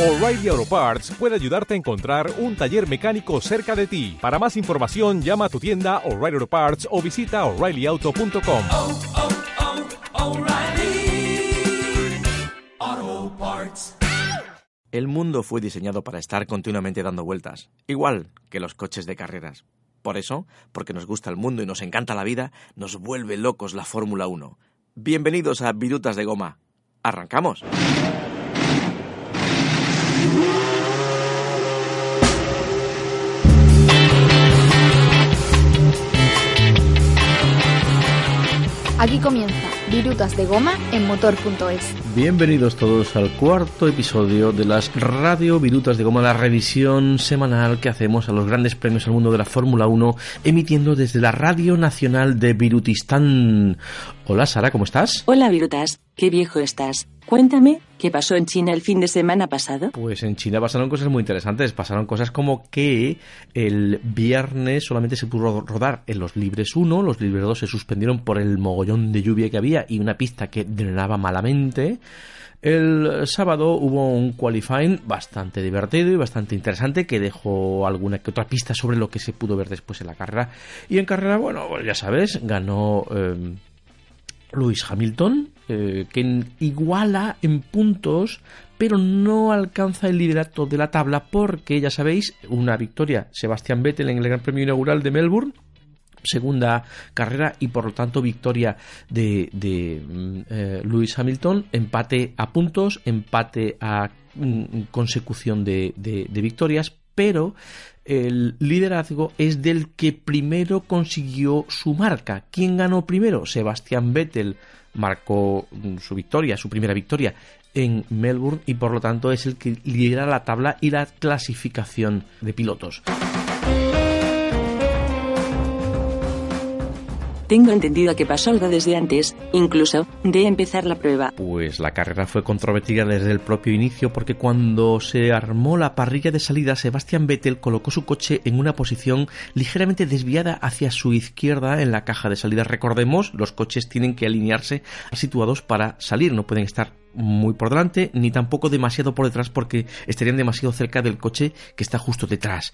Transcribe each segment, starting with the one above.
O'Reilly Auto Parts puede ayudarte a encontrar un taller mecánico cerca de ti. Para más información, llama a tu tienda O'Reilly Auto Parts o visita oreillyauto.com. oh, oh, Parts. El mundo fue diseñado para estar continuamente dando vueltas, igual que los coches de carreras. Por eso, porque nos gusta el mundo y nos encanta la vida, nos vuelve locos la Fórmula 1. Bienvenidos a Virutas de Goma. ¡Arrancamos! Aquí comienza Virutas de Goma en motor.es. Bienvenidos todos al cuarto episodio de las Radio Virutas de Goma, la revisión semanal que hacemos a los grandes premios al mundo de la Fórmula 1, emitiendo desde la Radio Nacional de Virutistán. Hola Sara, ¿cómo estás? Hola, Virutas. Qué viejo estás. Cuéntame, ¿qué pasó en China el fin de semana pasado? Pues en China pasaron cosas muy interesantes. Pasaron cosas como que el viernes solamente se pudo rodar en los libres 1, los libres 2 se suspendieron por el mogollón de lluvia que había y una pista que drenaba malamente. El sábado hubo un qualifying bastante divertido y bastante interesante que dejó alguna que otra pista sobre lo que se pudo ver después en la carrera. Y en carrera, bueno, pues ya sabes, ganó eh, Hamilton, eh, que iguala en puntos, pero no alcanza el liderato de la tabla porque, ya sabéis, una victoria Sebastián Vettel en el Gran Premio Inaugural de Melbourne segunda carrera y por lo tanto victoria de, mm, eh, Lewis Hamilton, empate a puntos, empate a mm, consecución de victorias, pero el liderazgo es del que primero consiguió su marca. ¿Quién ganó primero? Sebastián Vettel marcó mm, su victoria, su primera victoria en Melbourne y por lo tanto es el que lidera la tabla y la clasificación de pilotos. Tengo entendido que pasó algo desde antes, incluso, de empezar la prueba. Pues la carrera fue controvertida desde el propio inicio porque cuando se armó la parrilla de salida, Sebastián Vettel colocó su coche en una posición ligeramente desviada hacia su izquierda en la caja de salida. Recordemos, los coches tienen que alinearse situados para salir, no pueden estar muy por delante ni tampoco demasiado por detrás porque estarían demasiado cerca del coche que está justo detrás.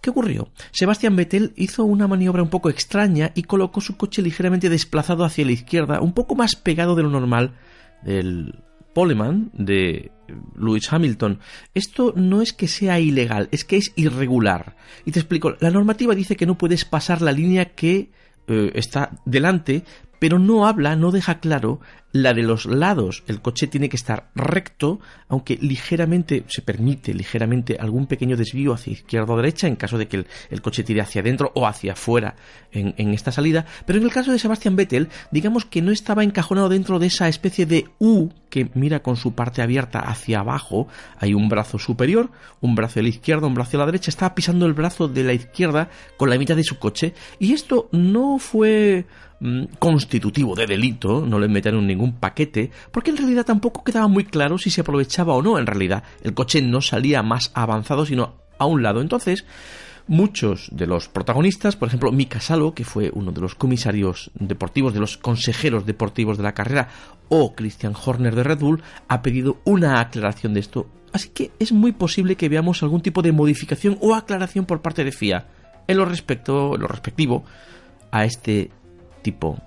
¿Qué ocurrió? Sebastián Vettel hizo una maniobra un poco extraña y colocó su coche ligeramente desplazado hacia la izquierda, un poco más pegado de lo normal del poleman de Lewis Hamilton. Esto no es que sea ilegal, es que es irregular. Y te explico, la normativa dice que no puedes pasar la línea que eh, está delante, pero no habla, no deja claro la de los lados. El coche tiene que estar recto, aunque ligeramente se permite ligeramente algún pequeño desvío hacia izquierda o derecha en caso de que el, coche tire hacia adentro o hacia afuera en, esta salida. Pero en el caso de Sebastian Vettel, digamos que no estaba encajonado dentro de esa especie de U que mira con su parte abierta hacia abajo. Hay un brazo superior, un brazo de la izquierda, un brazo de la derecha. Estaba pisando el brazo de la izquierda con la mitad de su coche. Y esto no fue mm, constitutivo de delito, no le metieron ningún paquete, porque en realidad tampoco quedaba muy claro si se aprovechaba o no. En realidad, el coche no salía más avanzado, sino a un lado. Entonces, muchos de los protagonistas, por ejemplo, Mika Salo, que fue uno de los comisarios deportivos, de los consejeros deportivos de la carrera, o Christian Horner de Red Bull, ha pedido una aclaración de esto. Así que es muy posible que veamos algún tipo de modificación o aclaración por parte de FIA en lo respecto, en lo respectivo a este tipo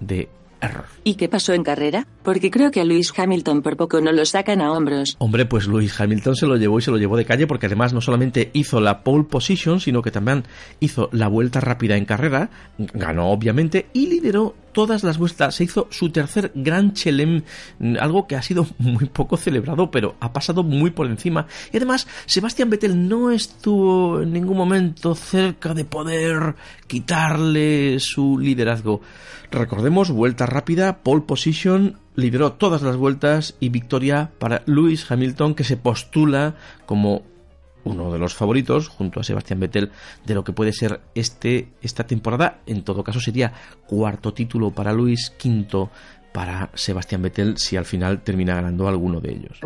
de error. ¿Y qué pasó en carrera? Porque creo que a Lewis Hamilton por poco no lo sacan a hombros. Hombre, pues Lewis Hamilton se lo llevó y se lo llevó de calle porque además no solamente hizo la pole position, sino que también hizo la vuelta rápida en carrera, ganó obviamente y lideró todas las vueltas, se hizo su tercer Gran Chelem, algo que ha sido muy poco celebrado, pero ha pasado muy por encima. Y además, Sebastián Vettel no estuvo en ningún momento cerca de poder quitarle su liderazgo. Recordemos, vuelta rápida, pole position, lideró todas las vueltas y victoria para Lewis Hamilton que se postula como uno de los favoritos junto a Sebastián Vettel de lo que puede ser este esta temporada en todo caso sería cuarto título para Lewis quinto para Sebastián Vettel si al final termina ganando alguno de ellos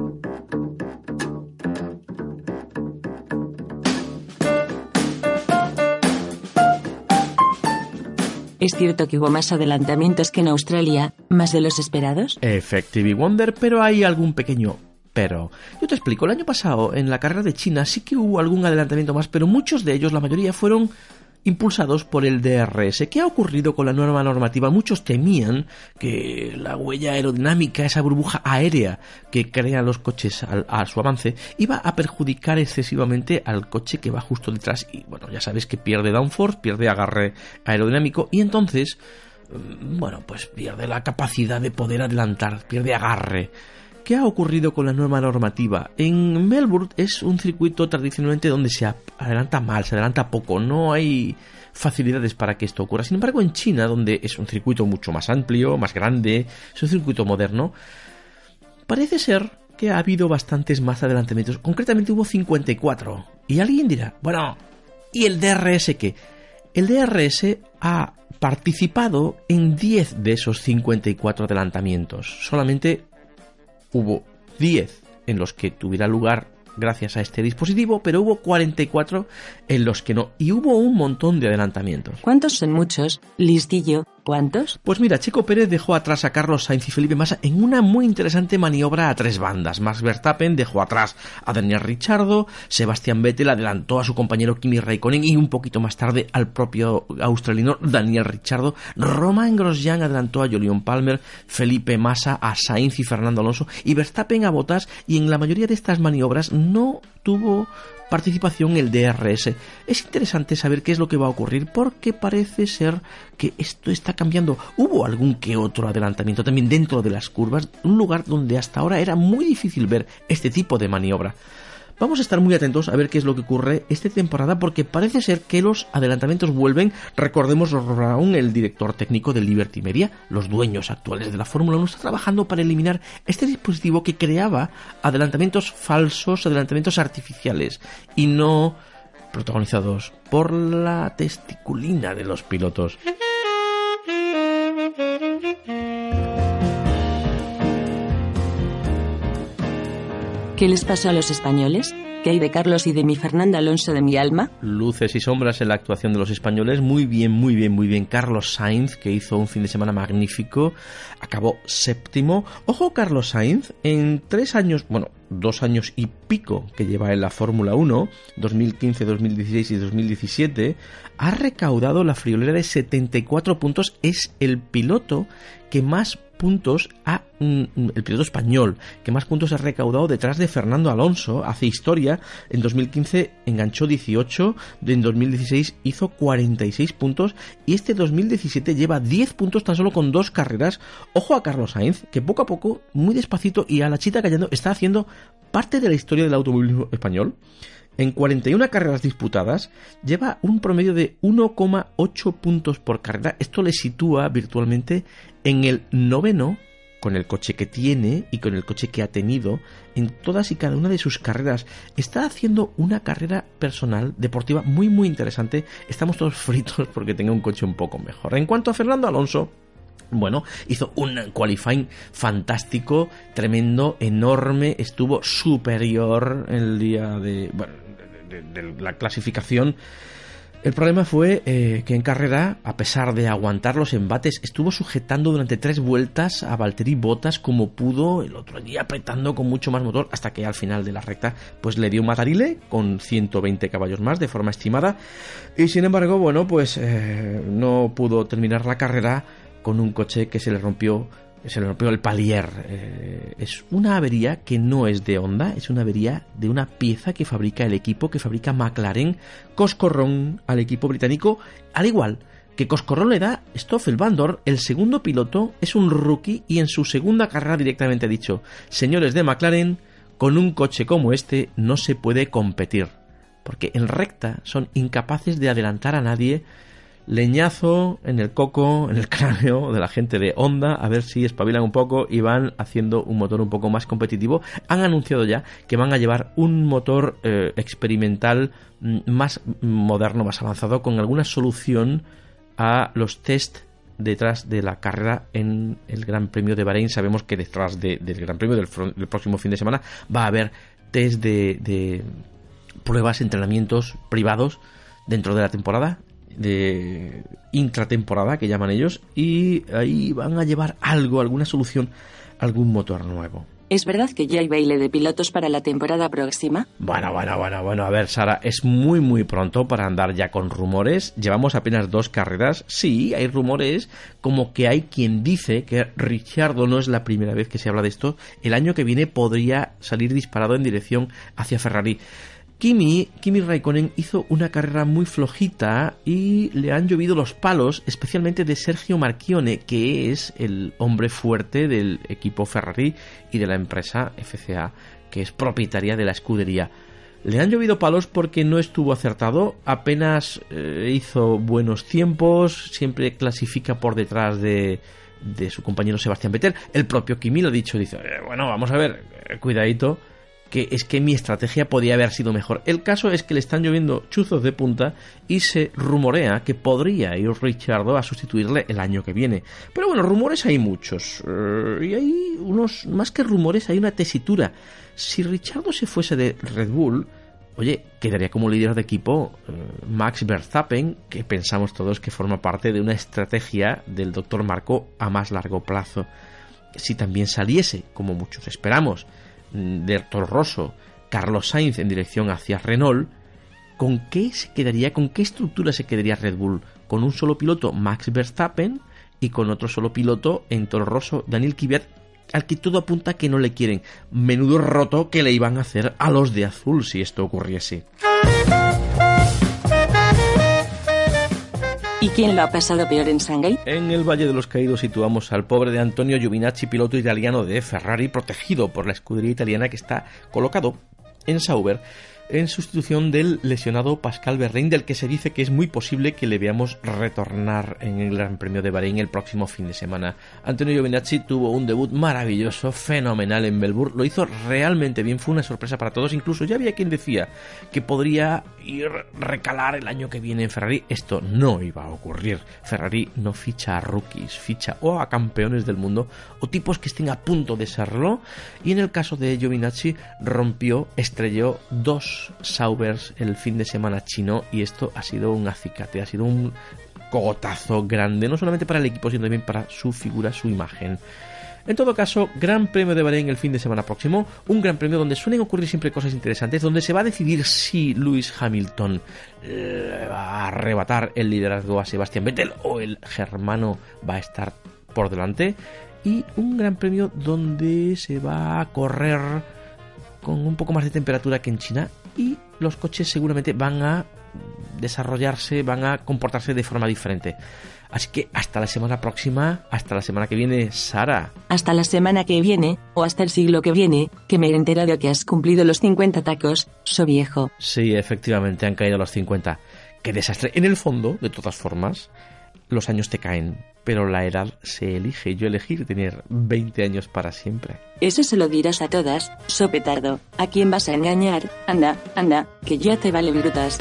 ¿Es cierto que hubo más adelantamientos que en Australia, más de los esperados? Effective Wonder pero hay algún pequeño Yo te explico, el año pasado en la carrera de China sí que hubo algún adelantamiento más, pero muchos de ellos, la mayoría, fueron impulsados por el DRS. ¿Qué ha ocurrido con la nueva normativa? Muchos temían que la huella aerodinámica, esa burbuja aérea que crean los coches a, su avance, iba a perjudicar excesivamente al coche que va justo detrás. Y bueno, ya sabes que pierde downforce, pierde agarre aerodinámico y entonces, mm, bueno, pues pierde la capacidad de poder adelantar, pierde agarre. ¿Qué ha ocurrido con la nueva normativa? En Melbourne es un circuito tradicionalmente donde se adelanta mal, se adelanta poco, no hay facilidades para que esto ocurra. Sin embargo, en China, donde es un circuito mucho más amplio, más grande, es un circuito moderno, parece ser que ha habido bastantes más adelantamientos. Concretamente hubo 54. Y alguien dirá, bueno, ¿y el DRS qué? El DRS ha participado en 10 de esos 54 adelantamientos. Solamente hubo 10 en los que tuviera lugar gracias a este dispositivo, pero hubo 44 en los que no. Y hubo un montón de adelantamientos. ¿Cuántos son muchos? Listillo, ¿Cuántos? Pues mira, Checo Pérez dejó atrás a Carlos Sainz y Felipe Massa en una muy interesante maniobra a tres bandas. Max Verstappen dejó atrás a Daniel Ricciardo, Sebastián Vettel adelantó a su compañero Kimi Raikkonen y un poquito más tarde al propio australiano Daniel Ricciardo. Romain Grosjean adelantó a Julian Palmer, Felipe Massa a Sainz y Fernando Alonso y Verstappen a Bottas y en la mayoría de estas maniobras no tuvo participación el DRS. Es interesante saber qué es lo que va a ocurrir porque parece ser que esto está cambiando. Hubo algún que otro adelantamiento también dentro de las curvas, un lugar donde hasta ahora era muy difícil ver este tipo de maniobra. Vamos a estar muy atentos a ver qué es lo que ocurre esta temporada porque parece ser que los adelantamientos vuelven. Recordemos Brown, el director técnico de Liberty Media, los dueños actuales de la Fórmula 1, está trabajando para eliminar este dispositivo que creaba adelantamientos falsos, adelantamientos artificiales y no protagonizados por la testiculina de los pilotos. ¿Qué les pasó a los españoles? ¿Qué hay de Carlos y de mi Fernando Alonso de mi alma? Luces y sombras en la actuación de los españoles. Muy bien, muy bien, muy bien. Carlos Sainz, que hizo un fin de semana magnífico, acabó séptimo. Ojo, Carlos Sainz, en tres años, bueno, dos años y pico que lleva en la Fórmula 1, 2015, 2016 y 2017, ha recaudado la friolera de 74 puntos. Es el piloto que más puntos ha, mm, el piloto español que más puntos ha recaudado detrás de Fernando Alonso, hace historia, en 2015 enganchó 18, en 2016 hizo 46 puntos y este 2017 lleva 10 puntos tan solo con dos carreras. Ojo a Carlos Sainz, que poco a poco, muy despacito y a la chita callando, está haciendo parte de la historia del automovilismo español. En 41 carreras disputadas lleva un promedio de 1,8 puntos por carrera. Esto le sitúa virtualmente en el noveno con el coche que tiene y con el coche que ha tenido en todas y cada una de sus carreras. Está haciendo una carrera personal deportiva muy muy interesante. Estamos todos fritos porque tenga un coche un poco mejor. En cuanto a Fernando Alonso, bueno, hizo un qualifying fantástico, tremendo, enorme, estuvo superior el día de, bueno, la clasificación. El problema fue eh, que en carrera, a pesar de aguantar los embates, estuvo sujetando durante tres vueltas a Valtteri Bottas como pudo, el otro día apretando con mucho más motor, hasta que al final de la recta pues le dio un matarile con 120 caballos más de forma estimada. Y sin embargo, bueno, pues eh, no pudo terminar la carrera con un coche que se le rompió se le rompió el palier. Eh, es una avería que no es de Honda, es una avería de una pieza que fabrica el equipo, que fabrica McLaren, Coscorrón al equipo británico, al igual que Coscorrón le da Stoffel Bandor, el segundo piloto, es un rookie y en su segunda carrera directamente ha dicho, señores de McLaren, con un coche como este no se puede competir, porque en recta son incapaces de adelantar a nadie leñazo en el coco, en el cráneo de la gente de Honda, a ver si espabilan un poco y van haciendo un motor un poco más competitivo. Han anunciado ya que van a llevar un motor eh, experimental mm, más moderno, más avanzado, con alguna solución a los test detrás de la carrera en el Gran Premio de Bahrein. Sabemos que detrás del Gran Premio del, próximo fin de semana va a haber test de, de pruebas, entrenamientos privados dentro de la temporada de intratemporada que llaman ellos y ahí van a llevar algo, alguna solución, algún motor nuevo. ¿Es verdad que ya hay baile de pilotos para la temporada próxima? Bueno, bueno, bueno, bueno. A ver, Sara, es muy, muy pronto para andar ya con rumores. Llevamos apenas dos carreras. Sí, hay rumores como que hay quien dice que Ricciardo no es la primera vez que se habla de esto. El año que viene podría salir disparado en dirección hacia Ferrari. Kimi, Kimi Raikkonen hizo una carrera muy flojita y le han llovido los palos, especialmente de Sergio Marchione, que es el hombre fuerte del equipo Ferrari y de la empresa FCA, que es propietaria de la escudería. Le han llovido palos porque no estuvo acertado, apenas eh, hizo buenos tiempos, siempre clasifica por detrás de, de su compañero Sebastián Vettel. El propio Kimi lo ha dicho, dice, eh, bueno, vamos a ver, eh, cuidadito, que es que mi estrategia podía haber sido mejor. El caso es que le están lloviendo chuzos de punta y se rumorea que podría ir Richardo a sustituirle el año que viene. Pero bueno, rumores hay muchos. Eh, y hay unos, más que rumores, hay una tesitura. Si Richardo se fuese de Red Bull, oye, quedaría como líder de equipo eh, Max Verstappen, que pensamos todos que forma parte de una estrategia del doctor Marco a más largo plazo. Si también saliese, como muchos esperamos, de Toro Rosso, Carlos Sainz en dirección hacia Renault, ¿con qué se quedaría, con qué estructura se quedaría Red Bull? ¿Con un solo piloto, Max Verstappen, y con otro solo piloto en Toro Rosso, Daniel Kvyat, al que todo apunta que no le quieren? Menudo roto que le iban a hacer a los de azul si esto ocurriese. ¿Y quién lo ha pasado peor en Shanghai? En el Valle de los Caídos situamos al pobre de Antonio Giovinacci, piloto italiano de Ferrari, protegido por la escudería italiana que está colocado en Sauber en sustitución del lesionado Pascal Berrein, del que se dice que es muy posible que le veamos retornar en el Gran Premio de Bahrein el próximo fin de semana. Antonio Giovinazzi tuvo un debut maravilloso, fenomenal en Melbourne, lo hizo realmente bien, fue una sorpresa para todos, incluso ya había quien decía que podría ir recalar el año que viene en Ferrari. Esto no iba a ocurrir. Ferrari no ficha a rookies, ficha o a campeones del mundo o tipos que estén a punto de serlo. Y en el caso de Giovinazzi rompió, estrelló dos Saubers el fin de semana chino y esto ha sido un acicate, ha sido un cogotazo grande, no solamente para el equipo, sino también para su figura, su imagen. En todo caso, Gran Premio de Bahrein el fin de semana próximo, un gran premio donde suelen ocurrir siempre cosas interesantes, donde se va a decidir si Lewis Hamilton va a arrebatar el liderazgo a Sebastián Vettel o el germano va a estar por delante, y un gran premio donde se va a correr con un poco más de temperatura que en China y los coches seguramente van a desarrollarse, van a comportarse de forma diferente. Así que hasta la semana próxima, hasta la semana que viene, Sara. Hasta la semana que viene, o hasta el siglo que viene, que me he enterado que has cumplido los 50 tacos, so viejo. Sí, efectivamente, han caído los 50. Qué desastre. En el fondo, de todas formas, los años te caen, pero la edad se elige. Yo elegir tener 20 años para siempre. Eso se lo dirás a todas, so petardo. ¿A quién vas a engañar? Anda, anda, que ya te vale virutas.